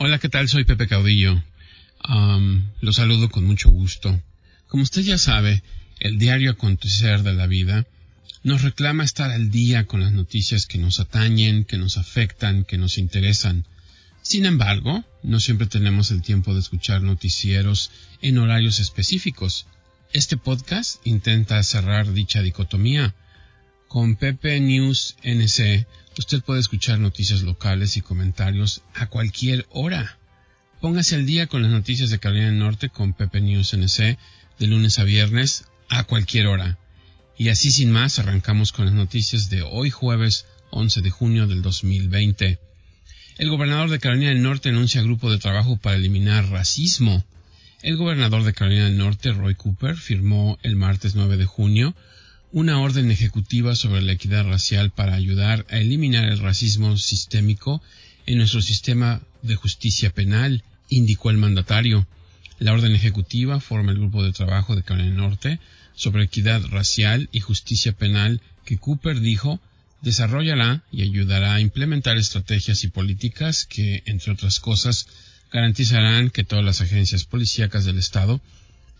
Hola, ¿qué tal? Soy Pepe Caudillo. Um, lo saludo con mucho gusto. Como usted ya sabe, el diario acontecer de la vida nos reclama estar al día con las noticias que nos atañen, que nos afectan, que nos interesan. Sin embargo, no siempre tenemos el tiempo de escuchar noticieros en horarios específicos. Este podcast intenta cerrar dicha dicotomía. Con Pepe News NC, usted puede escuchar noticias locales y comentarios a cualquier hora. Póngase al día con las noticias de Carolina del Norte con Pepe News NC de lunes a viernes a cualquier hora. Y así sin más arrancamos con las noticias de hoy jueves 11 de junio del 2020. El gobernador de Carolina del Norte anuncia grupo de trabajo para eliminar racismo. El gobernador de Carolina del Norte, Roy Cooper, firmó el martes 9 de junio una orden ejecutiva sobre la equidad racial para ayudar a eliminar el racismo sistémico en nuestro sistema de justicia penal, indicó el mandatario. La orden ejecutiva forma el grupo de trabajo de Carolina Norte sobre equidad racial y justicia penal que Cooper dijo desarrollará y ayudará a implementar estrategias y políticas que, entre otras cosas, garantizarán que todas las agencias policíacas del Estado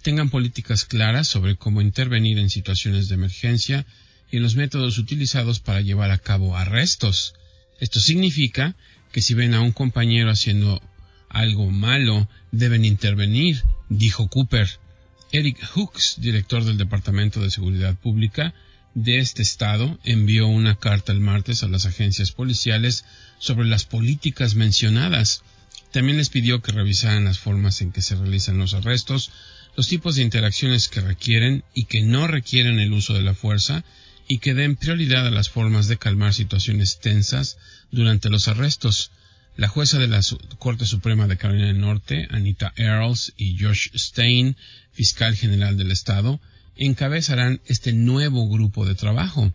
tengan políticas claras sobre cómo intervenir en situaciones de emergencia y en los métodos utilizados para llevar a cabo arrestos. Esto significa que si ven a un compañero haciendo algo malo, deben intervenir, dijo Cooper. Eric Hooks, director del Departamento de Seguridad Pública de este estado, envió una carta el martes a las agencias policiales sobre las políticas mencionadas. También les pidió que revisaran las formas en que se realizan los arrestos, los tipos de interacciones que requieren y que no requieren el uso de la fuerza y que den prioridad a las formas de calmar situaciones tensas durante los arrestos. La jueza de la Corte Suprema de Carolina del Norte, Anita Earls, y Josh Stein, fiscal general del Estado, encabezarán este nuevo grupo de trabajo.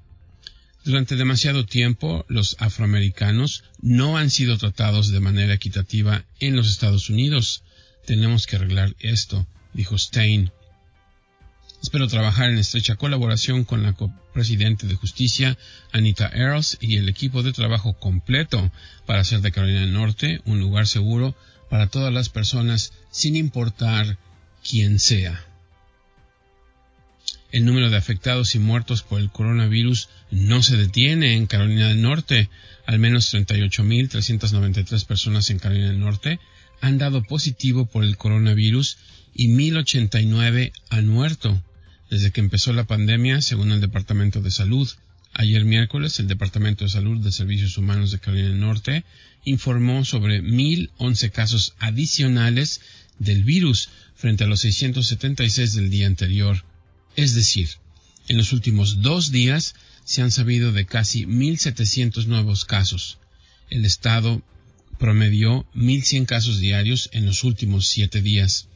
Durante demasiado tiempo, los afroamericanos no han sido tratados de manera equitativa en los Estados Unidos. Tenemos que arreglar esto, dijo Stein. Espero trabajar en estrecha colaboración con la copresidente de justicia, Anita Earls, y el equipo de trabajo completo para hacer de Carolina del Norte un lugar seguro para todas las personas, sin importar quién sea. El número de afectados y muertos por el coronavirus no se detiene en Carolina del Norte. Al menos 38.393 personas en Carolina del Norte han dado positivo por el coronavirus y 1.089 han muerto desde que empezó la pandemia, según el Departamento de Salud. Ayer miércoles, el Departamento de Salud de Servicios Humanos de Carolina del Norte informó sobre 1.011 casos adicionales del virus frente a los 676 del día anterior. Es decir, en los últimos dos días se han sabido de casi 1.700 nuevos casos. El Estado promedió 1.100 casos diarios en los últimos siete días.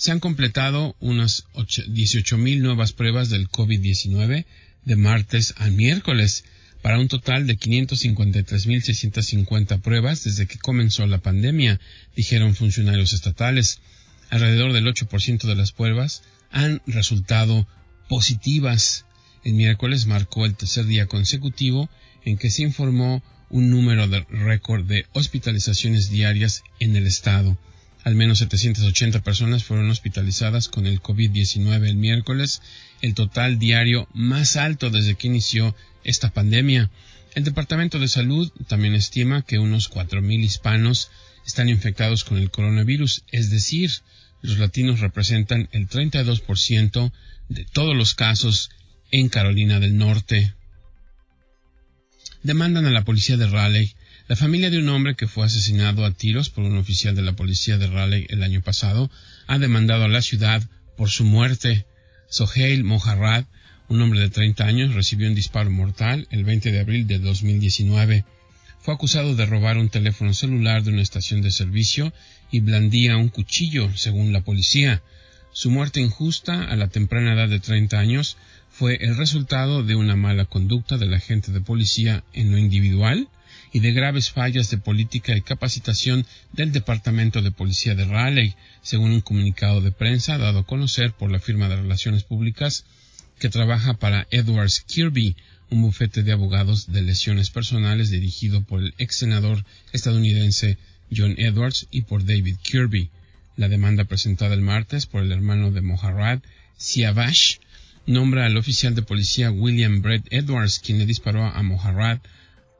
Se han completado unas 18.000 nuevas pruebas del COVID-19 de martes a miércoles, para un total de 553.650 pruebas desde que comenzó la pandemia, dijeron funcionarios estatales. Alrededor del 8% de las pruebas han resultado positivas. El miércoles marcó el tercer día consecutivo en que se informó un número de récord de hospitalizaciones diarias en el estado. Al menos 780 personas fueron hospitalizadas con el COVID-19 el miércoles, el total diario más alto desde que inició esta pandemia. El Departamento de Salud también estima que unos 4.000 hispanos están infectados con el coronavirus, es decir, los latinos representan el 32% de todos los casos en Carolina del Norte. Demandan a la policía de Raleigh la familia de un hombre que fue asesinado a tiros por un oficial de la policía de Raleigh el año pasado ha demandado a la ciudad por su muerte. Soheil Mojarrad, un hombre de 30 años, recibió un disparo mortal el 20 de abril de 2019. Fue acusado de robar un teléfono celular de una estación de servicio y blandía un cuchillo, según la policía. Su muerte injusta a la temprana edad de 30 años fue el resultado de una mala conducta del agente de policía en lo individual y de graves fallas de política y capacitación del Departamento de Policía de Raleigh, según un comunicado de prensa dado a conocer por la firma de relaciones públicas que trabaja para Edwards Kirby, un bufete de abogados de lesiones personales dirigido por el ex senador estadounidense John Edwards y por David Kirby. La demanda presentada el martes por el hermano de Moharrad, Siavash, nombra al oficial de policía William Brett Edwards, quien le disparó a Moharrad,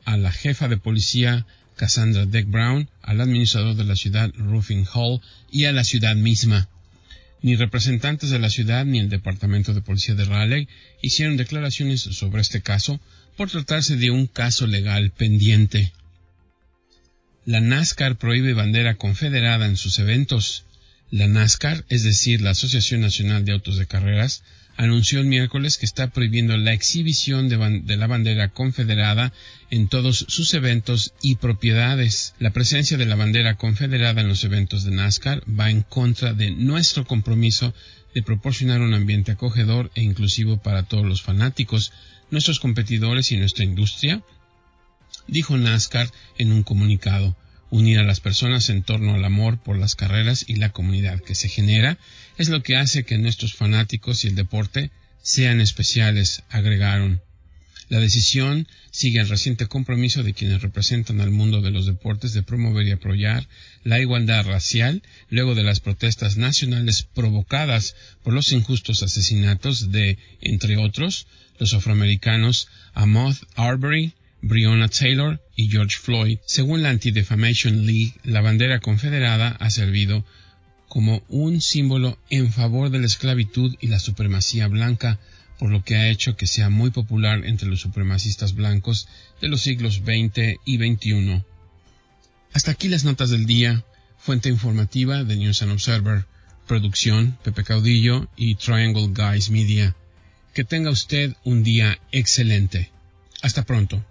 a la jefa de policía Cassandra Deck Brown, al administrador de la ciudad Ruffin Hall y a la ciudad misma. Ni representantes de la ciudad ni el Departamento de Policía de Raleigh hicieron declaraciones sobre este caso por tratarse de un caso legal pendiente. La NASCAR prohíbe bandera confederada en sus eventos. La NASCAR, es decir, la Asociación Nacional de Autos de Carreras, anunció el miércoles que está prohibiendo la exhibición de, la bandera confederada en todos sus eventos y propiedades. La presencia de la bandera confederada en los eventos de NASCAR va en contra de nuestro compromiso de proporcionar un ambiente acogedor e inclusivo para todos los fanáticos, nuestros competidores y nuestra industria, dijo NASCAR en un comunicado. Unir a las personas en torno al amor por las carreras y la comunidad que se genera es lo que hace que nuestros fanáticos y el deporte sean especiales, agregaron. La decisión sigue el reciente compromiso de quienes representan al mundo de los deportes de promover y apoyar la igualdad racial luego de las protestas nacionales provocadas por los injustos asesinatos de, entre otros, los afroamericanos Ahmaud Arbery, Breonna Taylor y George Floyd. Según la Anti-Defamation League, la bandera confederada ha servido como un símbolo en favor de la esclavitud y la supremacía blanca, por lo que ha hecho que sea muy popular entre los supremacistas blancos de los siglos XX y XXI. Hasta aquí las notas del día, fuente informativa de News and Observer, producción Pepe Caudillo y Triangle Guys Media. Que tenga usted un día excelente. Hasta pronto.